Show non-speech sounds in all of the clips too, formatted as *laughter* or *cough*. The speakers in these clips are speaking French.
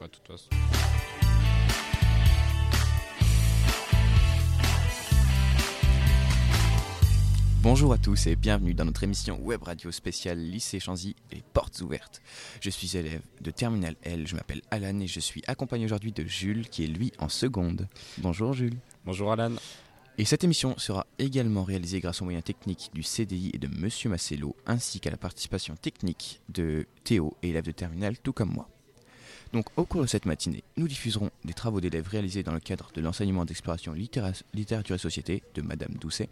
de toute façon. Bonjour à tous et bienvenue dans notre émission web radio spéciale Lycée Chanzy et Portes ouvertes. Je suis élève de Terminal L, je m'appelle Alan et je suis accompagné aujourd'hui de Jules qui est lui en seconde. Bonjour Jules. Bonjour Alan. Et cette émission sera également réalisée grâce aux moyens techniques du CDI et de Monsieur Massello ainsi qu'à la participation technique de Théo, élève de Terminal tout comme moi. Donc au cours de cette matinée, nous diffuserons des travaux d'élèves réalisés dans le cadre de l'enseignement d'exploration littérature et société de Madame Doucet,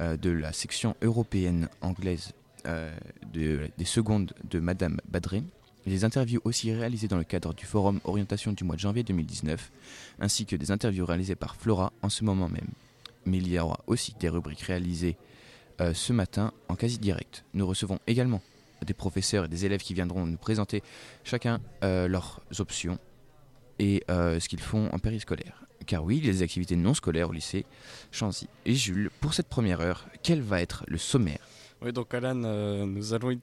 euh, de la section européenne anglaise euh, des secondes de Madame Badré, des interviews aussi réalisées dans le cadre du forum orientation du mois de janvier 2019, ainsi que des interviews réalisées par Flora en ce moment même. Mais il y aura aussi des rubriques réalisées euh, ce matin en quasi direct. Nous recevons également des professeurs et des élèves qui viendront nous présenter chacun euh, leurs options et euh, ce qu'ils font en périscolaire. Car oui, il y a des activités non scolaires au lycée Chanzy. Et Jules, pour cette première heure, quel va être le sommaire? Oui, donc Alan, euh, nous allons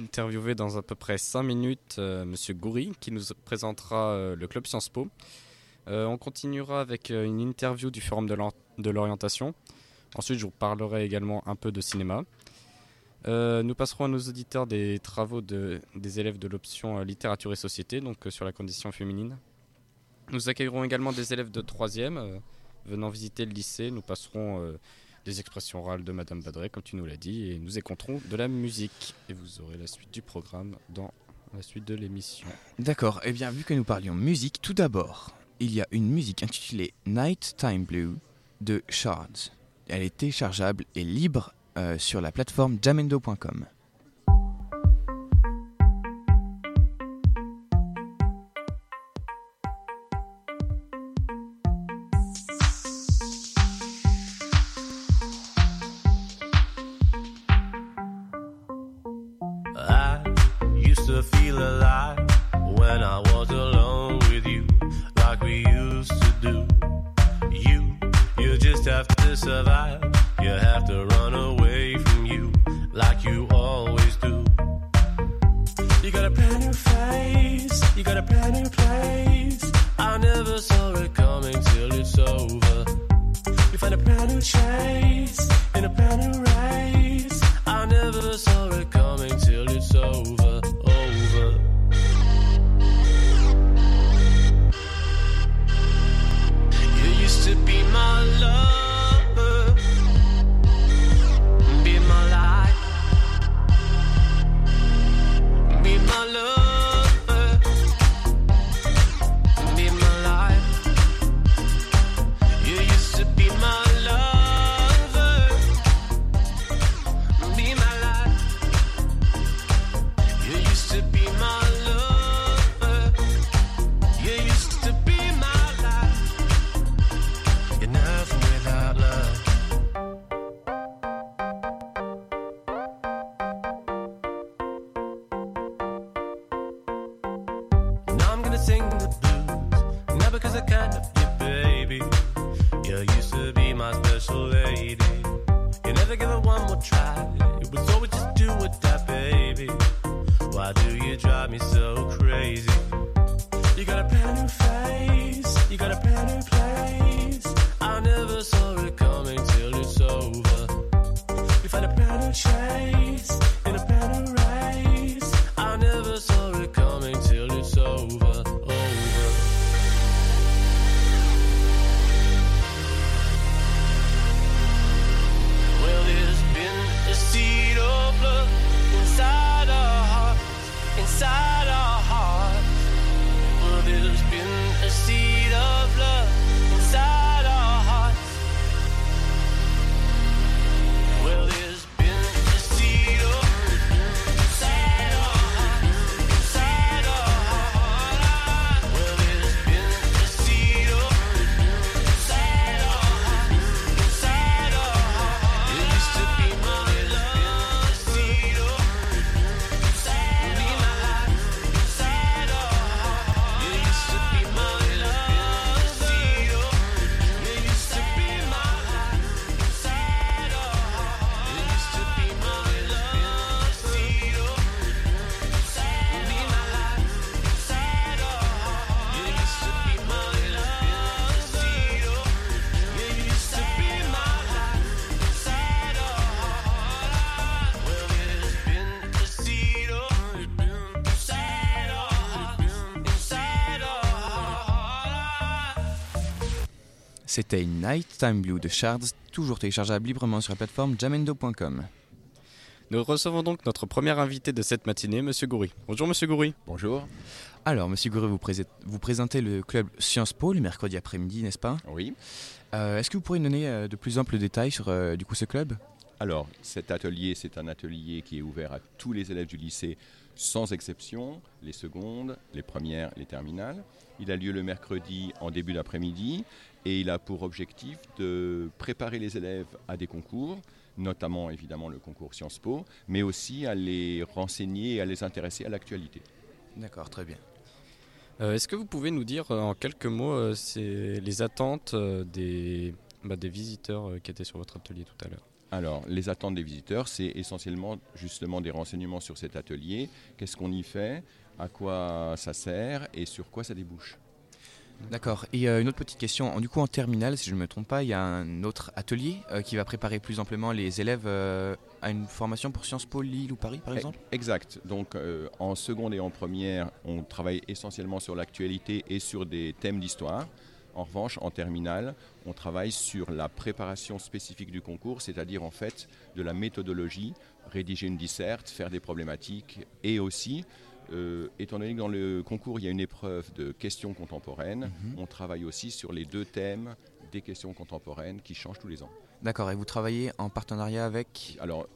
interviewer dans à peu près 5 minutes Monsieur Goury qui nous présentera le club Sciences Po. on continuera avec une interview du forum de l'orientation. Ensuite, je vous parlerai également un peu de cinéma. Euh, nous passerons à nos auditeurs des travaux de, des élèves de l'option euh, littérature et société, donc euh, sur la condition féminine. Nous accueillerons également des élèves de 3e venant visiter le lycée. Nous passerons des expressions orales de Madame Badré, comme tu nous l'as dit, et nous écouterons de la musique. Et vous aurez la suite du programme dans la suite de l'émission. D'accord, et eh bien vu que nous parlions musique, tout d'abord, il y a une musique intitulée Night Time Blue de Shards. Elle est téléchargeable et libre sur la plateforme jamendo.com. change. You used to be my special lady. You never give it one more try. It was always just do or die, baby. Why do you drive me so? C'était Nighttime Blue de Shards, toujours téléchargeable librement sur la plateforme jamendo.com. Nous recevons donc notre premier invité de cette matinée, Monsieur Goury. Bonjour Monsieur Goury. Bonjour. Alors, Monsieur Goury, vous, vous, présentez le club Sciences Po le mercredi après-midi, n'est-ce pas? Oui. Euh, est-ce que vous pourriez nous donner euh, de plus amples détails sur euh, du coup ce club? Alors, cet atelier, c'est un atelier qui est ouvert à tous les élèves du lycée, sans exception, les secondes, les premières, les terminales. Il a lieu le mercredi en début d'après-midi et il a pour objectif de préparer les élèves à des concours, notamment évidemment le concours Sciences Po, mais aussi à les renseigner et à les intéresser à l'actualité. D'accord, très bien. Euh, est-ce que vous pouvez nous dire euh, en quelques mots euh, les attentes des, bah, des visiteurs qui étaient sur votre atelier tout à l'heure? Alors, les attentes des visiteurs, c'est essentiellement justement des renseignements sur cet atelier. Qu'est-ce qu'on y fait? À quoi ça sert? Et sur quoi ça débouche? D'accord. Et euh, une autre petite question. Du coup, en terminale, si je ne me trompe pas, il y a un autre atelier euh, qui va préparer plus amplement les élèves euh, à une formation pour Sciences Po Lille ou Paris, par exemple? Exact. Donc, en seconde et en première, on travaille essentiellement sur l'actualité et sur des thèmes d'histoire. En revanche, en terminale, on travaille sur la préparation spécifique du concours, c'est-à-dire en fait de la méthodologie, rédiger une disserte, faire des problématiques et aussi euh, étant donné que dans le concours, il y a une épreuve de questions contemporaines, mhm. on travaille aussi sur les deux thèmes des questions contemporaines qui changent tous les ans. D'accord, et vous travaillez en partenariat avec Alors,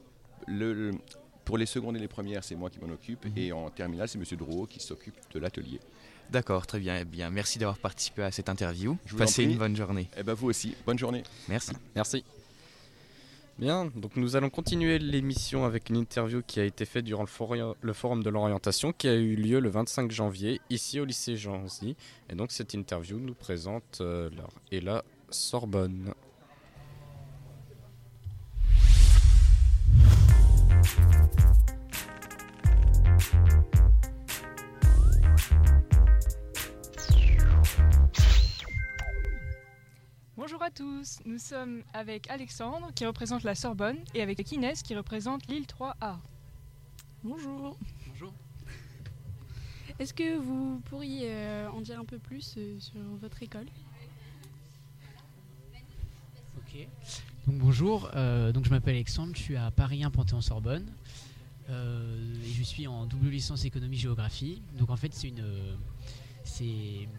pour les secondes et les premières, c'est moi qui m'en occupe, mhm. et en terminale, c'est M. Drouot qui s'occupe de l'atelier. D'accord, très bien. Eh bien. Merci d'avoir participé à cette interview. Passez une bonne journée. Et eh ben vous aussi, bonne journée. Merci. Merci. Bien, donc nous allons continuer l'émission avec une interview qui a été faite durant le, forum de l'orientation qui a eu lieu le 25 janvier ici au lycée Janzy. Et donc cette interview nous présente euh, et la Sorbonne. Bonjour à tous, nous sommes avec Alexandre qui représente la Sorbonne et avec Inès qui représente l'île 3A. Bonjour. Bonjour. Est-ce que vous pourriez euh, en dire un peu plus euh, sur votre école? Ok. Donc bonjour, euh, donc je m'appelle Alexandre, je suis à Paris 1 Panthéon-Sorbonne et je suis en double licence économie-géographie. Donc en fait c'est une c'est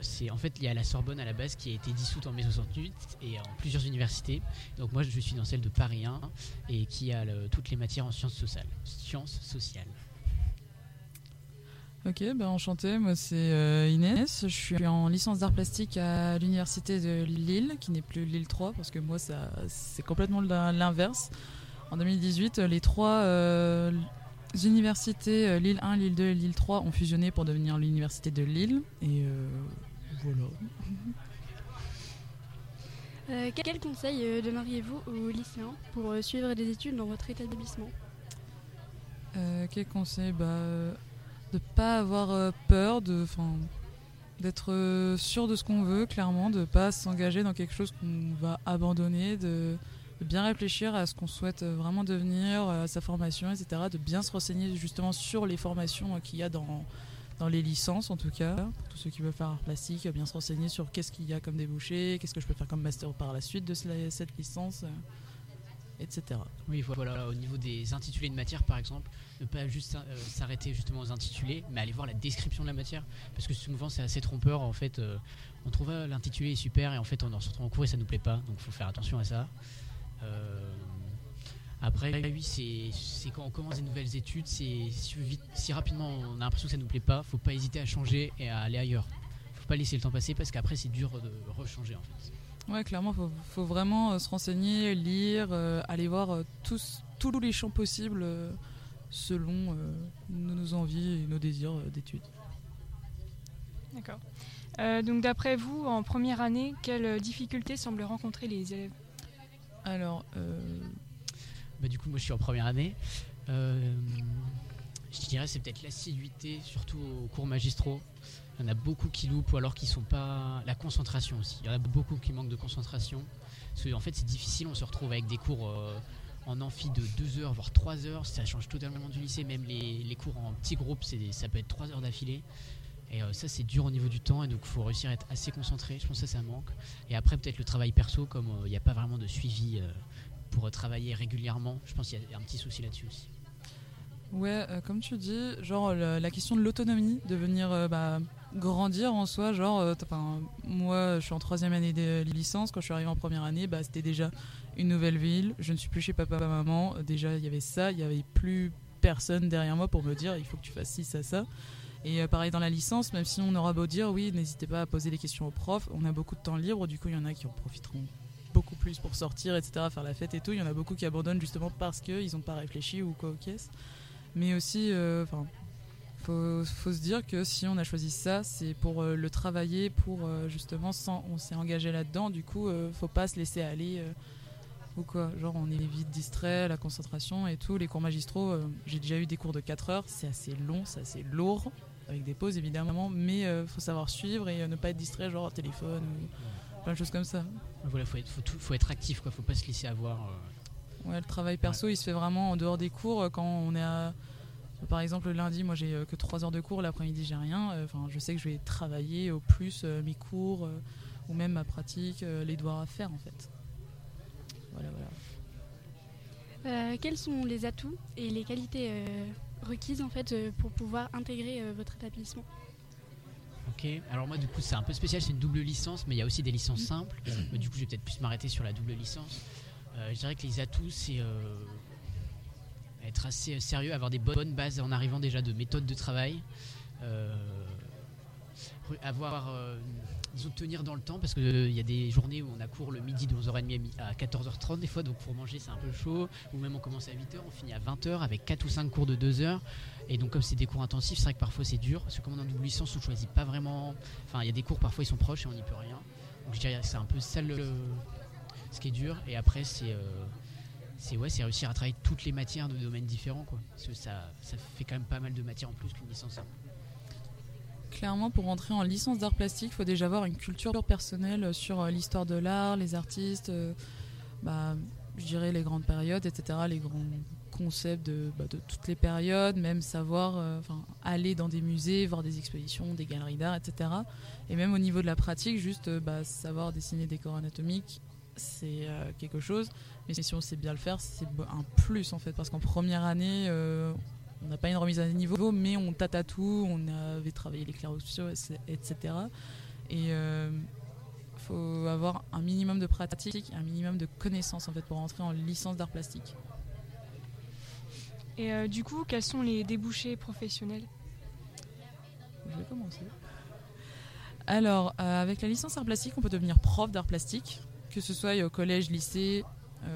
c'est en fait il y a la Sorbonne à la base qui a été dissoute en mai 68 et en plusieurs universités. Donc moi je suis dans celle de Paris 1 et qui a toutes les matières en sciences sociales. Sciences sociales. Ok, ben enchanté, moi c'est euh, Inès, je suis en licence d'art plastique à l'université de Lille, qui n'est plus Lille 3, parce que moi ça c'est complètement l'inverse. En 2018, les trois euh, universités euh, Lille 1, Lille 2 et Lille 3 ont fusionné pour devenir l'université de Lille. Et euh, voilà. Euh, quel conseil donneriez-vous aux lycéens pour suivre des études dans votre établissement? Quel conseil? Bah, De ne pas avoir peur, de, d'être sûr de ce qu'on veut, clairement, de ne pas s'engager dans quelque chose qu'on va abandonner, de de bien réfléchir à ce qu'on souhaite vraiment devenir, à sa formation, etc. De bien se renseigner justement sur les formations qu'il y a dans, dans les licences en tout cas. Pour tous ceux qui veulent faire art plastique, bien se renseigner sur qu'est-ce qu'il y a comme débouché, qu'est-ce que je peux faire comme master par la suite de cette licence, etc. Oui, voilà, au niveau des intitulés de matière par exemple, ne pas juste euh, s'arrêter justement aux intitulés, mais aller voir la description de la matière, parce que souvent c'est assez trompeur en fait. Euh, on trouve ah, l'intitulé super et en fait on en retrouve en cours et ça nous plaît pas, donc il faut faire attention à ça. Euh, après, oui, c'est quand on commence des nouvelles études, si, si rapidement on a l'impression que ça nous plaît pas, faut pas hésiter à changer et à aller ailleurs. Faut pas laisser le temps passer parce qu'après c'est dur de rechanger en fait. Ouais, clairement, faut, faut vraiment euh, se renseigner, lire, euh, aller voir tous, tous les champs possibles selon nos envies et nos désirs d'études. D'accord. donc d'après vous, en première année, quelles difficultés semblent rencontrer les élèves? Alors, euh, bah, du coup, moi je suis en première année. Euh, je dirais c'est peut-être l'assiduité, surtout aux cours magistraux. Il y en a beaucoup qui loupent ou alors qui sont pas. La concentration aussi. Il y en a beaucoup qui manquent de concentration. Parce qu'en en fait, c'est difficile. On se retrouve avec des cours euh, en amphi de 2 heures, voire 3 heures. Ça change totalement du lycée. Même les, cours en petits groupes, ça peut être 3 heures d'affilée. Et euh, ça, c'est dur au niveau du temps, et donc il faut réussir à être assez concentré. Je pense que ça, ça manque. Et après, peut-être le travail perso, comme euh, il n'y a pas vraiment de suivi euh, pour travailler régulièrement, je pense qu'il y a un petit souci là-dessus aussi. Ouais, comme tu dis, genre la question de l'autonomie, de venir bah, grandir en soi. Genre, moi, je suis en troisième année de licence. Quand je suis arrivée en première année, bah, c'était déjà une nouvelle ville. Je ne suis plus chez papa, maman. Déjà, il y avait ça. Il y avait plus personne derrière moi pour me dire il faut que tu fasses ci, ça, ça. Et euh, pareil dans la licence, même si on aura beau dire oui, n'hésitez pas à poser des questions aux profs. On a beaucoup de temps libre. Du coup, il y en a qui en profiteront beaucoup plus pour sortir, etc., faire la fête et tout. Il y en a beaucoup qui abandonnent justement parce qu'ils n'ont pas réfléchi ou quoi caisses. Mais aussi, euh, enfin, faut, se dire que si on a choisi ça, c'est pour euh, le travailler, pour justement, on s'est engagé là-dedans. Du coup, euh, faut pas se laisser aller ou quoi. Genre, on est vite distrait, la concentration et tout. Les cours magistraux, j'ai déjà eu des cours de 4 heures, c'est assez long, c'est assez lourd, avec des pauses évidemment, mais euh, faut savoir suivre et euh, ne pas être distrait, genre téléphone ou plein de choses comme ça. Voilà, faut être, faut, tout- faut être actif, quoi. Faut pas se laisser avoir. euh, Ouais, le travail perso, il se fait vraiment en dehors des cours. Quand on est à. Par exemple, le lundi, moi j'ai que 3 heures de cours, l'après-midi j'ai rien. Enfin, je sais que je vais travailler au plus euh, mes cours euh, ou même ma pratique, euh, les devoirs à faire en fait. Voilà, voilà. Euh, quels sont les atouts et les qualités euh, requises en fait euh, pour pouvoir intégrer euh, votre établissement Ok, alors moi du coup c'est un peu spécial, c'est une double licence, mais il y a aussi des licences simples. Mais du coup je vais peut-être plus m'arrêter sur la double licence. Euh, je dirais que les atouts c'est être assez sérieux, avoir des bonnes bases en arrivant déjà de méthodes de travail, euh, avoir euh, disons, tenir dans le temps parce qu'il y a des journées où on a cours le midi de 11h30 à 14h30 des fois donc pour manger c'est un peu chaud ou même on commence à 8h on finit à 20h avec 4 ou 5 cours de 2 heures et donc comme c'est des cours intensifs, c'est vrai que parfois c'est dur, parce que comme on est en double licence, on choisit pas vraiment... Enfin, il y a des cours, parfois ils sont proches et on n'y peut rien. Donc je dirais c'est un peu ça le... ce qui est dur. Et après, c'est... euh, C'est ouais, réussir à travailler toutes les matières de domaines différents, quoi. Parce que ça, ça fait quand même pas mal de matières en plus qu'une licence. Clairement, pour entrer en licence d'art plastique, il faut déjà avoir une culture personnelle sur euh, l'histoire de l'art, les artistes, euh, bah, je dirais les grandes périodes, etc., les grands concepts de, bah, de toutes les périodes, même savoir euh, aller dans des musées, voir des expositions, des galeries d'art, etc. Et même au niveau de la pratique, juste euh, bah, savoir dessiner des corps anatomiques, c'est euh, quelque chose. Mais si on sait bien le faire, c'est un plus en fait, parce qu'en première année, euh, on n'a pas une remise à niveau, mais on tâte à tout, on avait travaillé les clairs-obscurs, etc. Et euh, faut avoir un minimum de pratique, un minimum de connaissances en fait pour entrer en licence d'art plastique. Et euh, du coup, quels sont les débouchés professionnels? Je vais commencer. Alors, euh, avec la licence art plastique, on peut devenir prof d'art plastique, que ce soit au collège, lycée,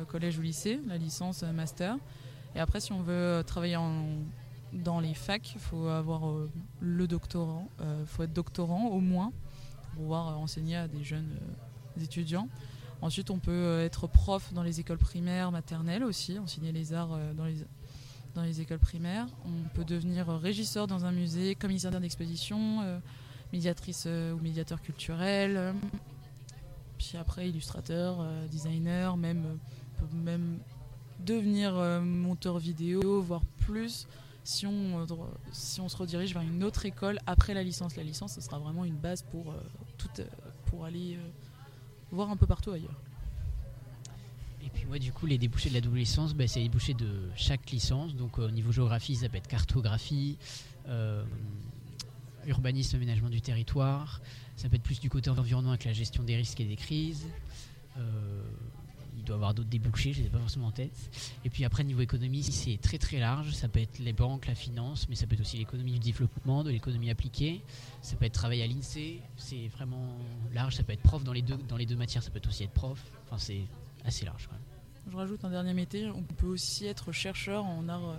collège ou lycée, la licence master. Et après, si on veut euh, travailler dans les facs, il faut avoir euh, le doctorant, il faut être doctorant au moins pour pouvoir euh, enseigner à des jeunes euh, étudiants. Ensuite, on peut euh, être prof dans les écoles primaires, maternelles aussi, enseigner les arts euh, dans les, écoles primaires. On peut devenir euh, régisseur dans un musée, commissaire d'exposition, euh, médiatrice euh, ou médiateur culturel. euh, puis après, illustrateur, euh, designer, même, euh, même devenir euh, monteur vidéo, voire plus. Si on, euh, si on se redirige vers une autre école après la licence, la licence, ce sera vraiment une base pour, euh, tout, pour aller voir un peu partout ailleurs. Et puis moi du coup les débouchés de la double licence, bah, c'est les débouchés de chaque licence. Donc au niveau géographie, ça peut être cartographie, urbanisme, aménagement du territoire. Ça peut être plus du côté environnement avec la gestion des risques et des crises. Euh, il doit y avoir d'autres débouchés, je ne les ai pas forcément en tête. Et puis après niveau économie, c'est très très large. Ça peut être les banques, la finance, mais ça peut être aussi l'économie du développement, de l'économie appliquée. Ça peut être travail à l'INSEE. C'est vraiment large. Ça peut être prof dans les deux dans les deux matières. Ça peut aussi être prof. Enfin c'est assez large. même. Je rajoute un dernier métier. On peut aussi être chercheur en art. euh,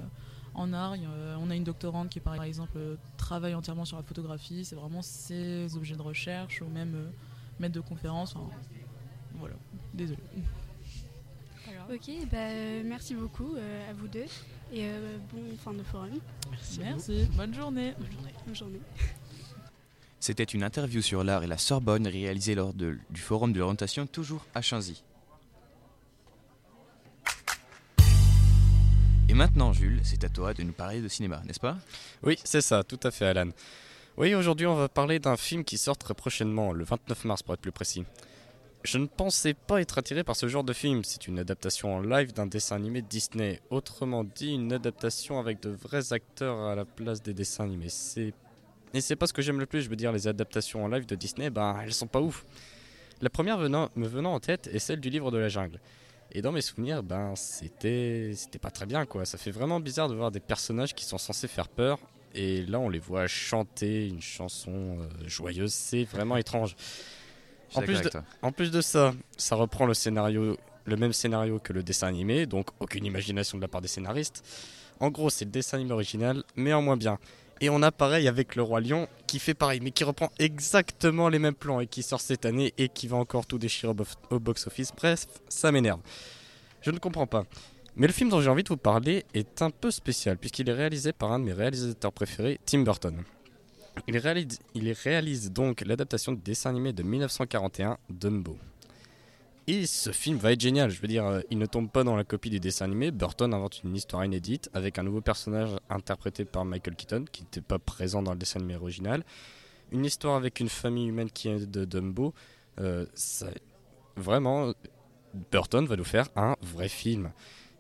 en art, a- on a une doctorante qui, par exemple, euh, travaille entièrement sur la photographie. C'est vraiment ses objets de recherche ou même euh, maître de conférence. Voilà. Désolé. Ok, bah, euh, merci beaucoup euh, à vous deux et euh, bon fin de forum. Merci. Merci. Bonne journée. Bonne journée. Bonne journée. C'était une interview sur l'art et la Sorbonne réalisée lors de- du forum de l'orientation toujours à Chanzy. Et maintenant, Jules, c'est à toi de nous parler de cinéma, n'est-ce pas? Oui, c'est ça, tout à fait, Alan. Oui, aujourd'hui on va parler d'un film qui sort très prochainement, le 29 mars pour être plus précis. Je ne pensais pas être attiré par ce genre de film. C'est une adaptation en live d'un dessin animé de Disney. Autrement dit, une adaptation avec de vrais acteurs à la place des dessins animés. C'est et c'est pas ce que j'aime le plus. Je veux dire, les adaptations en live de Disney, ben elles sont pas ouf. La première me venant en tête est celle du livre de la jungle. Et dans mes souvenirs, ben c'était c'était pas très bien quoi. Ça fait vraiment bizarre de voir des personnages qui sont censés faire peur et là on les voit chanter une chanson euh, joyeuse. C'est vraiment étrange. En plus, de, avec toi. en plus de ça, ça reprend le scénario, le même scénario que le dessin animé, donc aucune imagination de la part des scénaristes. En gros, c'est le dessin animé original, mais en moins bien. Et on a pareil avec le roi lion qui fait pareil, mais qui reprend exactement les mêmes plans et qui sort cette année et qui va encore tout déchirer au box-office. Bref, ça m'énerve. Je ne comprends pas. Mais le film dont j'ai envie de vous parler est un peu spécial puisqu'il est réalisé par un de mes réalisateurs préférés, Tim Burton. Il réalise, donc l'adaptation du dessin animé de 1941, Dumbo. Et ce film va être génial, je veux dire, euh, il ne tombe pas dans la copie du dessin animé, Burton invente une histoire inédite avec un nouveau personnage interprété par Michael Keaton, qui n'était pas présent dans le dessin animé original, une histoire avec une famille humaine qui est de Dumbo, Euh, ça- vraiment, Burton va nous faire un vrai film.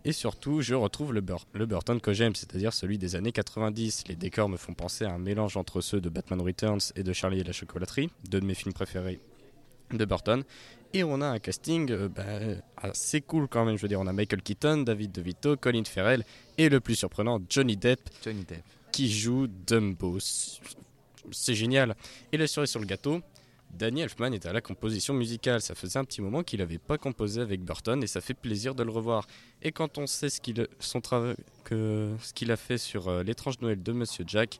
Et surtout, je retrouve le, Bur- le Burton que j'aime, c'est-à-dire celui des années 90. Les décors me font penser à un mélange entre ceux de Batman Returns et de Charlie et la chocolaterie, deux de mes films préférés de Burton. Et on a un casting euh, bah, assez cool quand même. Je veux dire, on a Michael Keaton, David DeVito, Colin Farrell et le plus surprenant, Johnny Depp Johnny Depp. qui joue Dumbo. C'est génial. Et la cerise sur le gâteau, Danny Elfman est à la composition musicale. Ça faisait un petit moment qu'il n'avait pas composé avec Burton et ça fait plaisir de le revoir. Et quand on sait ce qu'il a fait sur euh, l'étrange Noël de Monsieur Jack,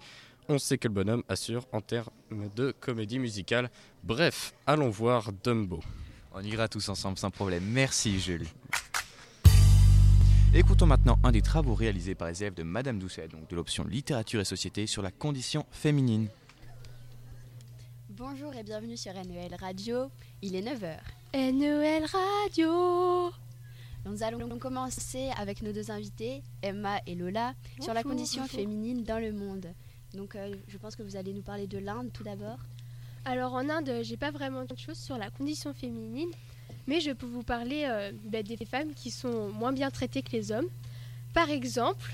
on sait que le bonhomme assure en termes de comédie musicale. Bref, allons voir Dumbo. On ira tous ensemble sans problème. Merci Jules. Écoutons maintenant un des travaux réalisés par les élèves de Madame Doucet, donc de l'option littérature et société sur la condition féminine. Bonjour et bienvenue sur NEL Radio. Il est 9h. NEL Radio Nous allons commencer avec nos deux invités, Emma et Lola, sur la condition bonjour. féminine dans le monde. Donc euh, je pense que vous allez nous parler de l'Inde tout d'abord. Alors en Inde, j'ai pas vraiment de choses sur la condition féminine, mais je peux vous parler euh, bah, des femmes qui sont moins bien traitées que les hommes. Par exemple,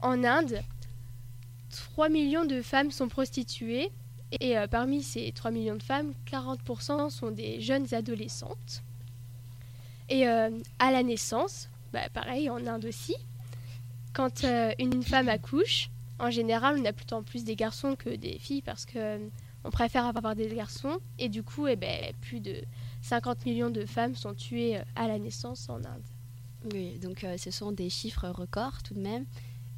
en Inde, 3 millions de femmes sont prostituées et euh, parmi ces 3 millions de femmes, 40% sont des jeunes adolescentes. Et euh, à la naissance, bah, pareil en Inde aussi, quand euh, une femme accouche, en général, on a plutôt plus des garçons que des filles parce que on préfère avoir des garçons et du coup, eh ben, plus de 50 millions de femmes sont tuées à la naissance en Inde. Oui, donc ce sont des chiffres records tout de même.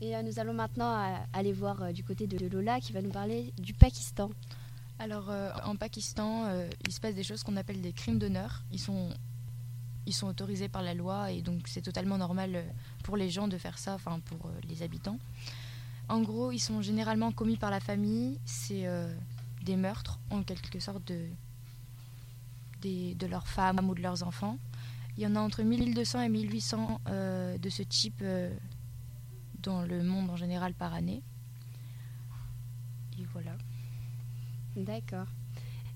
Et nous allons maintenant euh, aller voir euh, du côté de Lola qui va nous parler du Pakistan. Alors euh, en Pakistan, il se passe des choses qu'on appelle des crimes d'honneur. Ils sont, ils sont autorisés par la loi et donc c'est totalement normal pour les gens de faire ça, enfin pour les habitants. En gros, ils sont généralement commis par la famille. C'est des meurtres en quelque sorte de, des- de leurs femmes ou de leurs enfants. Il y en a entre 1200 et 1800 euh, de ce type dans le monde en général par année. Et voilà. D'accord.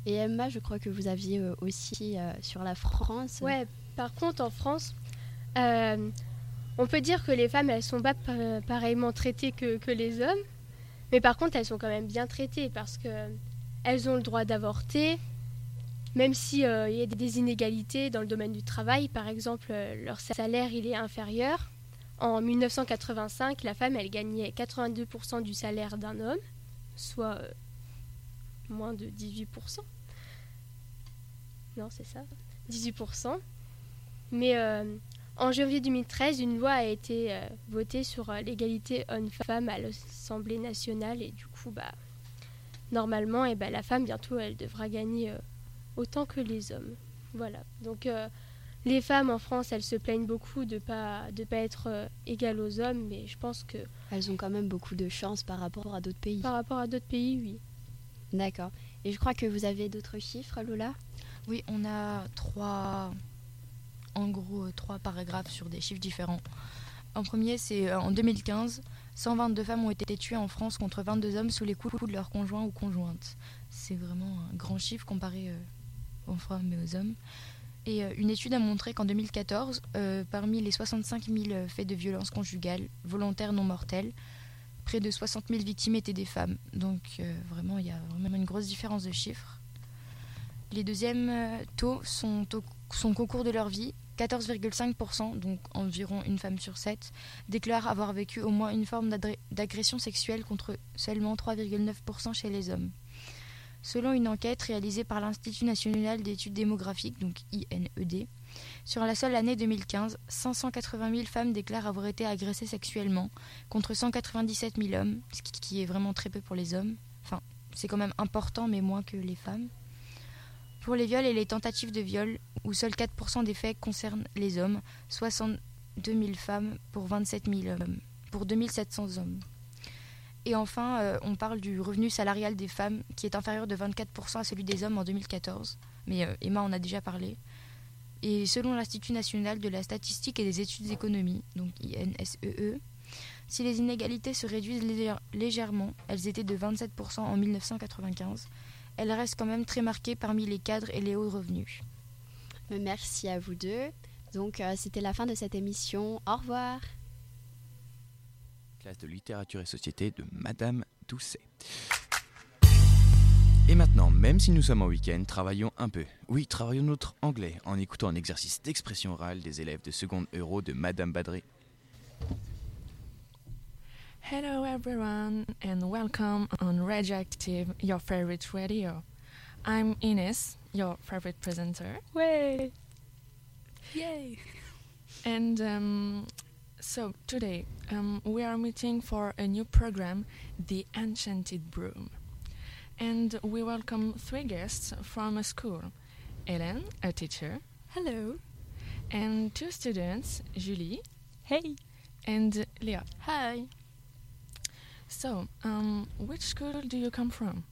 Et Emma, je crois que vous aviez euh, aussi euh, sur la France. Ouais, par contre, en France, euh, on peut dire que les femmes, elles sont pas pa- pareillement traitées que, que les hommes, mais par contre, elles sont quand même bien traitées parce que elles ont le droit d'avorter, même si euh, il y a des inégalités dans le domaine du travail. Par exemple, leur salaire, il est inférieur. En 1985, la femme, elle gagnait 82% du salaire d'un homme, soit euh, moins de 18%. Non, c'est ça 18%. Mais euh, en janvier 2013, une loi a été euh, votée sur l'égalité homme-femme à l'Assemblée nationale et du coup, bah, normalement, eh ben, la femme, bientôt, elle devra gagner autant que les hommes. Voilà. Donc, les femmes en France, elles se plaignent beaucoup de pas de pas être euh, égales aux hommes, mais je pense que Elles ont quand même beaucoup de chance par rapport à d'autres pays. par rapport à d'autres pays, oui. D'accord. Et je crois que vous avez d'autres chiffres, Lola? Oui, on a trois, en gros, euh, trois paragraphes sur des chiffres différents. En premier, c'est euh, en 2015, 122 femmes ont été tuées en France contre 22 hommes sous les coups de leurs conjoints ou conjointes. C'est vraiment un grand chiffre comparé aux femmes et aux hommes. Euh, une étude a montré qu'en 2014, euh, parmi les 65 000 faits de violence conjugale, volontaires non mortels, près de 60 000 victimes étaient des femmes. Donc euh, vraiment, il y a vraiment une grosse différence de chiffres. Les deuxièmes euh, taux sont au, sont qu'au cours de leur vie. 14,5%, donc environ une femme sur sept, déclarent avoir vécu au moins une forme d'agression sexuelle contre seulement 3,9% chez les hommes. Selon une enquête réalisée par l'Institut national d'études démographiques, donc INED, sur la seule année 2015, 580 000 femmes déclarent avoir été agressées sexuellement, contre 197 000 hommes, ce qui- est vraiment très peu pour les hommes. Enfin, c'est quand même important, mais moins que les femmes. Pour les viols et les tentatives de viol, où seuls 4% des faits concernent les hommes, 62 000 femmes pour 27 000 hommes, pour 2700 hommes. Et enfin, euh, on parle du revenu salarial des femmes qui est inférieur de 24% à celui des hommes en 2014. Mais euh, Emma en a déjà parlé. Et selon l'Institut national de la statistique et des études économie, donc INSEE, E, si les inégalités se réduisent légère- légèrement, elles étaient de 27% en 1995, elles restent quand même très marquées parmi les cadres et les hauts revenus. Merci à vous deux. Donc, euh, c'était la fin de cette émission. Au revoir. Classe de littérature et société de Madame Doucet. Et maintenant, même si nous sommes en week-end, travaillons un peu. Oui, travaillons notre anglais en écoutant un exercice d'expression orale des élèves de seconde euro de Madame Badré. Hello everyone and welcome on Radioactive, your favorite radio. I'm Ines, your favorite presenter. Ouais. Yay! *laughs* And um, so today um, we are meeting for a new program, The Enchanted Broom. And we welcome three guests from a school. Helen, a teacher. Hello. And two students, Julie. Hey. And Leah. Hi. So, um, which school do you come from?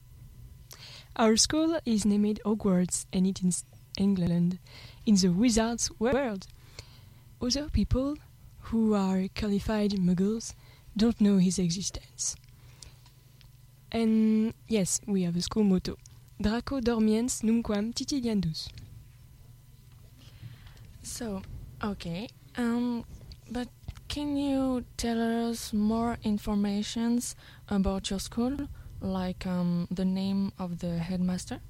Our school is named Hogwarts and it is England, in the wizard's world. Other people who are qualified muggles don't know his existence. And yes, we have a school motto. Draco dormiens numquam titiliandus. So, okay. Um, but can you tell us more informations about your school, like um, the name of the headmaster?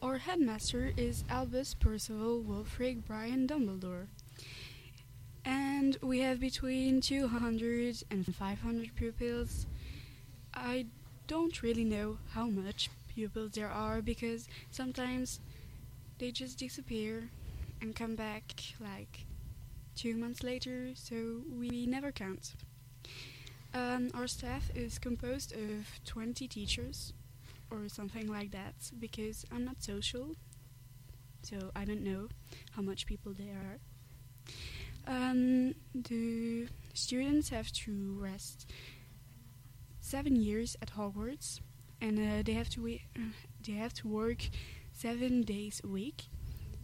Our headmaster is Albus Percival Wulfric Brian Dumbledore. And we have between 200 and 500 pupils. I don't really know how much pupils there are because sometimes they just disappear and come back like two months later, so we never count. Um, our staff is composed of 20 teachers or something like that because I'm not social, so I don't know how much people there are. Um, the students have to rest seven years at Hogwarts, and uh, they have to uh, they have to work seven days a week,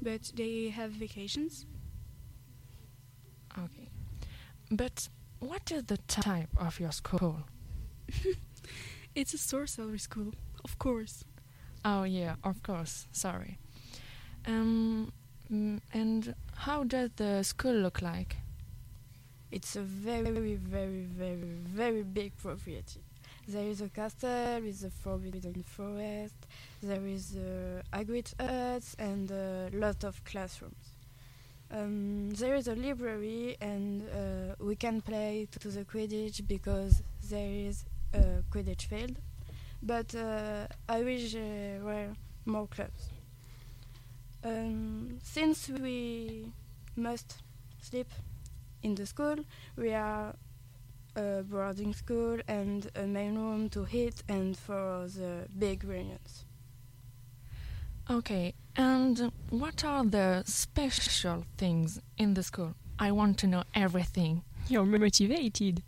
but they have vacations. Okay. But what is the type of your school? *laughs* It's a sorcery school, of course. Oh, yeah, of course. Sorry. Um, mm, and how does the school look like? It's a very, very, very, very very big property. There is a castle with a forbidden forest. There is a agate huts and a lot of classrooms. Um, there is a library and uh, we can play to the Quidditch because there is a Quidditch field. But uh, I wish there were more clubs. Um, since we must sleep in the school, we are a boarding school and a main room to eat and for the big reunions. Okay, and what are the special things in the school? I want to know everything. You're motivated.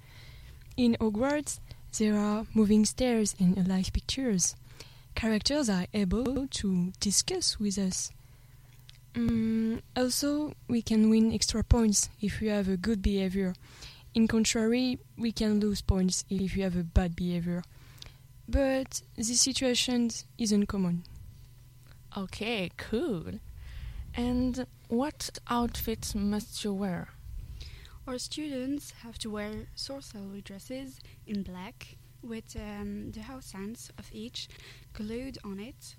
In Hogwarts, there are moving stairs and alive pictures. Characters are able to discuss with us. Mm, also, we can win extra points if we have a good behavior. In contrary, we can lose points if we have a bad behavior. But this situation isn't common. Okay, cool. And what outfits must you wear? Our students have to wear sorcery dresses in black with um, the house signs of each glued on it.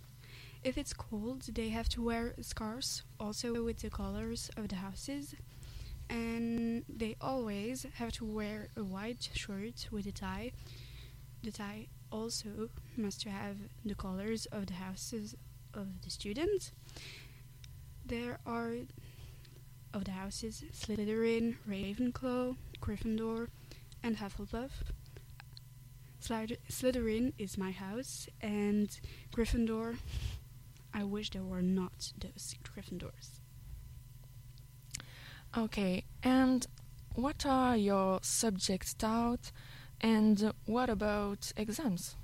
If it's cold, they have to wear scarves also with the colors of the houses. And they always have to wear a white shirt with a tie. The tie also must have the colors of the houses of the students. There are of the houses Slytherin, Ravenclaw, Gryffindor, and Hufflepuff. Slytherin is my house, and Gryffindor. I wish there were not those Gryffindors. Okay, and what are your subjects taught, and what about exams?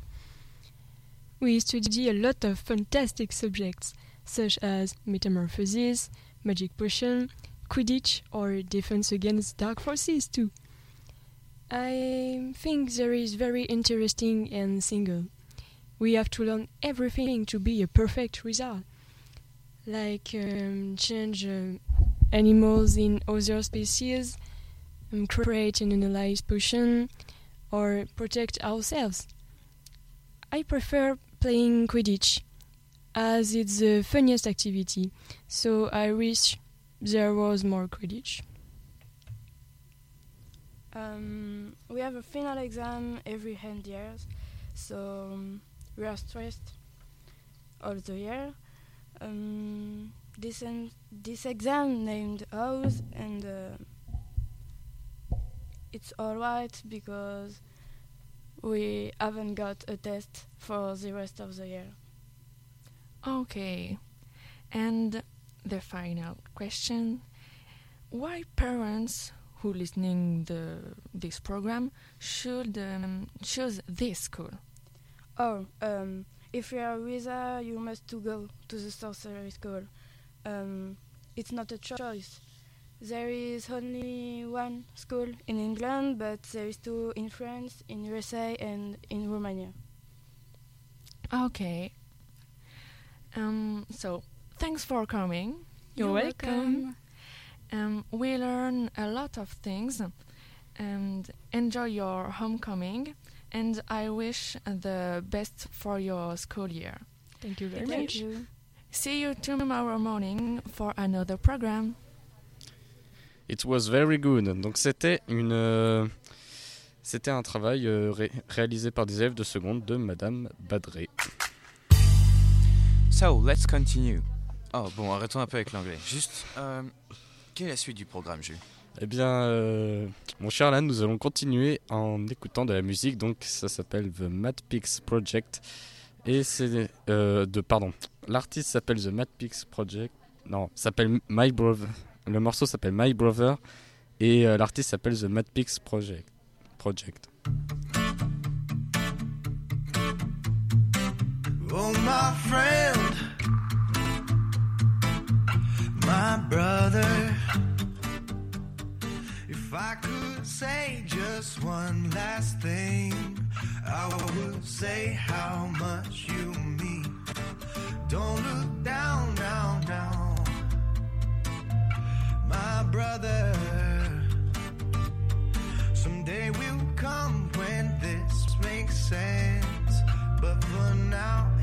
We study a lot of fantastic subjects, such as metamorphosis, magic potion, Quidditch, or defense against dark forces too. I think there is very interesting and single. We have to learn everything to be a perfect wizard, like um, change uh, animals in other species, um, create and analyze potion, or protect ourselves. I prefer playing Quidditch, as it's the funniest activity, so I wish there was more Quidditch. Um, we have a final exam every 10 years, so um, we are stressed all the year. Um, this this exam named House, and uh, it's alright because we haven't got a test for the rest of the year. Okay, and the final question: Why parents who listening the this program should um, choose this school? Oh, um, if you are a wizard, you must to go to the sorcery school. Um, it's not a choice. There is only one school in England, but there is two in France, in USA, and in Romania. Okay. Um, so thanks for coming. You're welcome. Um, we learn a lot of things and enjoy your homecoming. And I wish the best for your school year. Thank you very Thank much. you. See you tomorrow morning for another program. It was very good. Donc c'était une, euh, c'était un travail euh, ré- réalisé par des élèves de seconde de Madame Badré. So, let's continue. Oh, bon, arrêtons un peu avec l'anglais. Juste, euh, quelle est la suite du programme, Jules? Eh bien, euh, mon cher Alan, nous allons continuer en écoutant de la musique. Donc, ça s'appelle The Mad Pix Project. Et c'est euh, de pardon. L'artiste s'appelle The Mad Pix Project. Non, s'appelle My Brother. Le morceau s'appelle My Brother et euh, l'artiste s'appelle The Mad Pix Project. Project. Oh, my friend, my brother. I could say just one last thing, I would say how much you mean. Don't look down, down, down, my brother. Someday will come when this makes sense. But for now,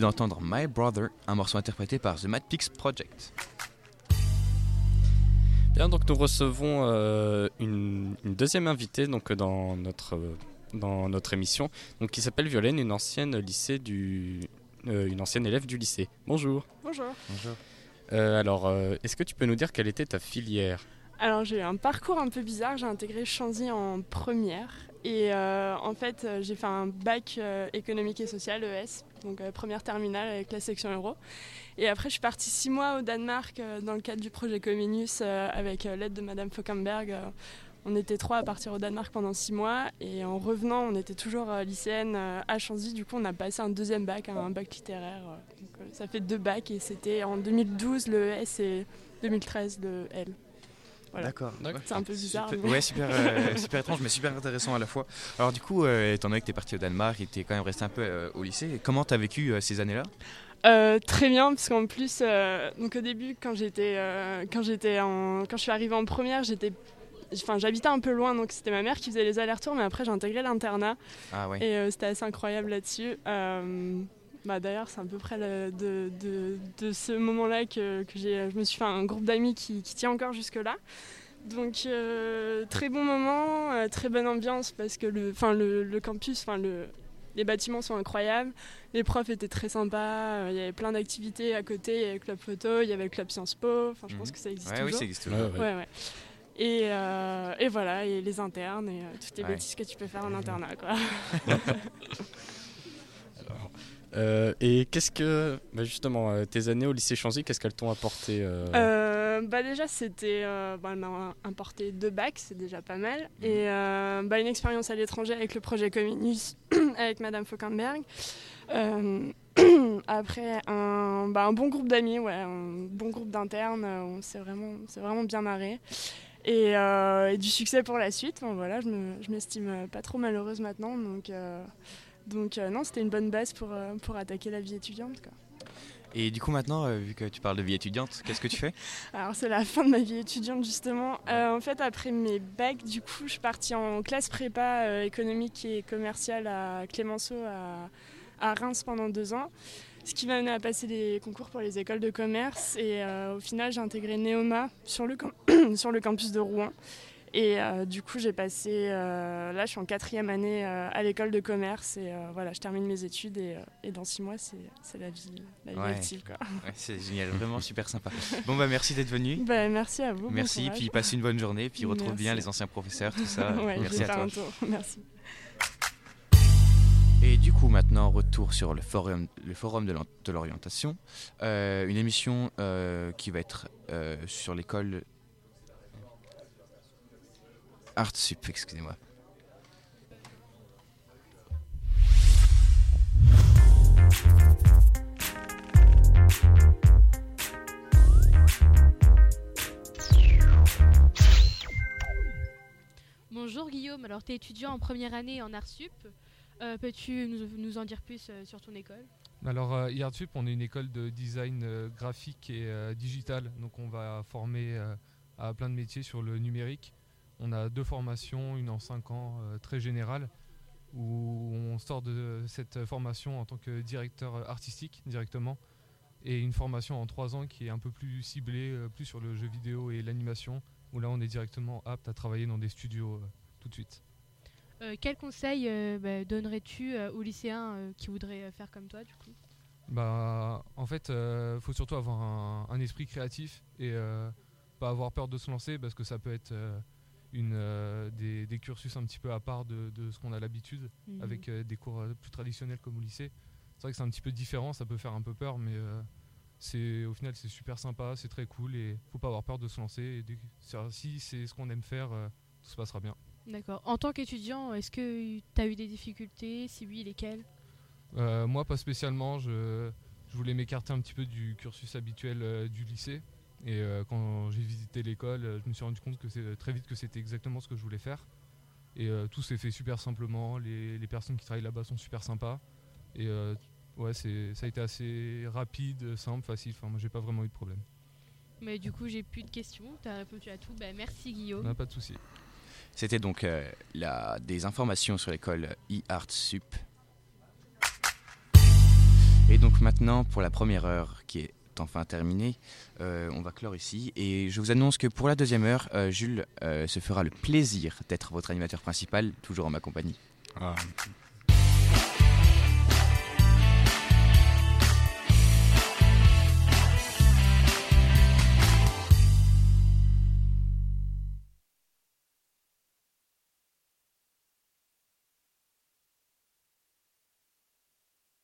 d'entendre My Brother, un morceau interprété par The Mad Pigs Project. Bien, donc nous recevons euh, une, une deuxième invitée donc, dans, notre, euh, dans notre émission, donc, qui s'appelle Violaine, une ancienne, lycée du, euh, une ancienne élève du lycée. Bonjour. Bonjour. Bonjour. Euh, alors, euh, est-ce que tu peux nous dire quelle était ta filière? Alors j'ai eu un parcours un peu bizarre, j'ai intégré Chanzy en première et euh, en fait j'ai fait un bac euh, économique et social ES, donc euh, première terminale avec la section euro. Et après je suis partie six mois au Danemark euh, dans le cadre du projet Comenius euh, avec l'aide de Madame Fockenberg. on était trois à partir au Danemark pendant six mois et en revenant on était toujours lycéenne à Chanzy. Du coup on a passé un deuxième bac, un bac littéraire. donc, ça fait deux bacs et c'était en 2012 le ES et 2013 le L. Voilà. D'accord. C'est un peu bizarre. Super- mais- ouais, super, euh, *laughs* super étrange, mais super intéressant à la fois. Alors du coup, euh, étant donné que tu es parti au Danemark et que tu es quand même resté un peu euh, au lycée, comment tu as vécu euh, ces années-là? Euh, très bien, parce qu'en plus, euh, donc au début, quand j'étais, euh, quand j'étais en, quand je suis arrivée en première, j'étais, enfin, j'habitais un peu loin, donc c'était ma mère qui faisait les allers-retours, mais après j'ai intégré l'internat Ah ouais. et euh, c'était assez incroyable là-dessus. Euh, bah, d'ailleurs, c'est à peu près le- de, de, de ce moment-là que, que j'ai, je me suis fait un groupe d'amis qui, qui tient encore jusque-là. Donc euh, très bon moment, euh, très bonne ambiance parce que le, enfin le, le campus, enfin le, les bâtiments sont incroyables, les profs étaient très sympas, euh, il y avait plein d'activités à côté, il y avait le club photo, il y avait le club Sciences Po, enfin je pense Mhm. que ça existe Ouais, toujours. oui, ça existe toujours. Ouais, ouais. Ouais, ouais. Et, euh, et voilà, et les internes et euh, toutes les Ouais. bêtises que tu peux faire en internat quoi. *laughs* *laughs* Euh, Et qu'est-ce que, bah, justement, euh, tes années au lycée Chanzy, qu'est-ce qu'elles t'ont apporté euh, Euh, bah déjà c'était bah, elle m'a importé deux bacs c'est déjà pas mal. Et euh, bah, une expérience à l'étranger avec le projet Comenius *clears throat* avec Madame Fockenberg Euh, *clears throat* après un, bah, un bon groupe d'amis ouais un bon groupe d'internes on s'est vraiment on vraiment bien marré. Et, et du succès pour la suite. Bon, voilà je me- je m'estime pas trop malheureuse maintenant donc donc euh, non c'était une bonne base pour euh, pour attaquer la vie étudiante quoi. Et du coup maintenant, euh, vu que tu parles de vie étudiante, qu'est-ce que tu fais? *laughs* Alors c'est la fin de ma vie étudiante justement. Euh, en fait après mes bacs du coup je suis partie en classe prépa euh, économique et commerciale à Clémenceau à, à Reims pendant deux ans. Ce qui m'a amené à passer les concours pour les écoles de commerce et au final j'ai intégré Neoma sur le, *coughs* sur le campus de Rouen. Et euh, du coup j'ai passé, euh, là je suis en quatrième année euh, à l'école de commerce et voilà je termine mes études et, et dans six mois c'est la vie, la vie Ouais. active. Ouais, *laughs* C'est génial, vraiment super sympa. Bon bah merci d'être venu. Bah, merci à vous. bon Merci, courage. puis passe une bonne journée, puis retrouve Merci. bien les anciens professeurs, tout ça. Ouais, merci à toi. un tour. *laughs* Merci. Et du coup, maintenant, retour sur le forum, le forum de l'orientation. Une émission qui va être sur l'école Artsup, excusez-moi. Bonjour Guillaume, alors tu es étudiant en première année en Arsup. Euh, Peux-tu nous, nous en dire plus euh, sur ton école? Alors, euh, IARTSUP, on est une école de design euh, graphique et euh, digital. Donc, on va former euh, à plein de métiers sur le numérique. On a deux formations, une en cinq ans, euh, très générale, où on sort de cette formation en tant que directeur artistique directement, et une formation en trois ans qui est un peu plus ciblée, euh, plus sur le jeu vidéo et l'animation, où là, on est directement apte à travailler dans des studios euh, tout de suite. Euh, Quel conseil euh, bah, donnerais-tu euh, aux lycéens qui voudraient faire comme toi du coup? Bah, en fait, il faut surtout avoir un, un esprit créatif et pas avoir peur de se lancer parce que ça peut être une, euh, des, des cursus un petit peu à part de, de ce qu'on a l'habitude Mhm. avec euh, des cours euh, plus traditionnels comme au lycée. C'est vrai que c'est un petit peu différent, ça peut faire un peu peur, mais euh, c'est au final c'est super sympa, c'est très cool et faut pas avoir peur de se lancer. Et si c'est ce qu'on aime faire, tout se passera bien. D'accord. En tant qu'étudiant, est-ce que tu as eu des difficultés? Si oui, lesquelles? Moi, pas spécialement. Je, je voulais m'écarter un petit peu du cursus habituel du lycée. Et euh, quand j'ai visité l'école, euh, je me suis rendu compte que c'est très vite que c'était exactement ce que je voulais faire. Et euh, tout s'est fait super simplement. Les, les personnes qui travaillent là-bas sont super sympas. Et euh, ouais, c'est, ça a été assez rapide, simple, facile. Enfin, moi, j'ai pas vraiment eu de problème. Mais du coup, j'ai plus de questions. Tu as répondu à tout. Bah, merci Guillaume. Non, pas de souci. C'était donc euh, la, des informations sur l'école e-Artsup. Et donc maintenant, pour la première heure qui est enfin terminée, euh, on va clore ici. Et je vous annonce que pour la deuxième heure, euh, Jules euh, se fera le plaisir d'être votre animateur principal, toujours en ma compagnie. Ah,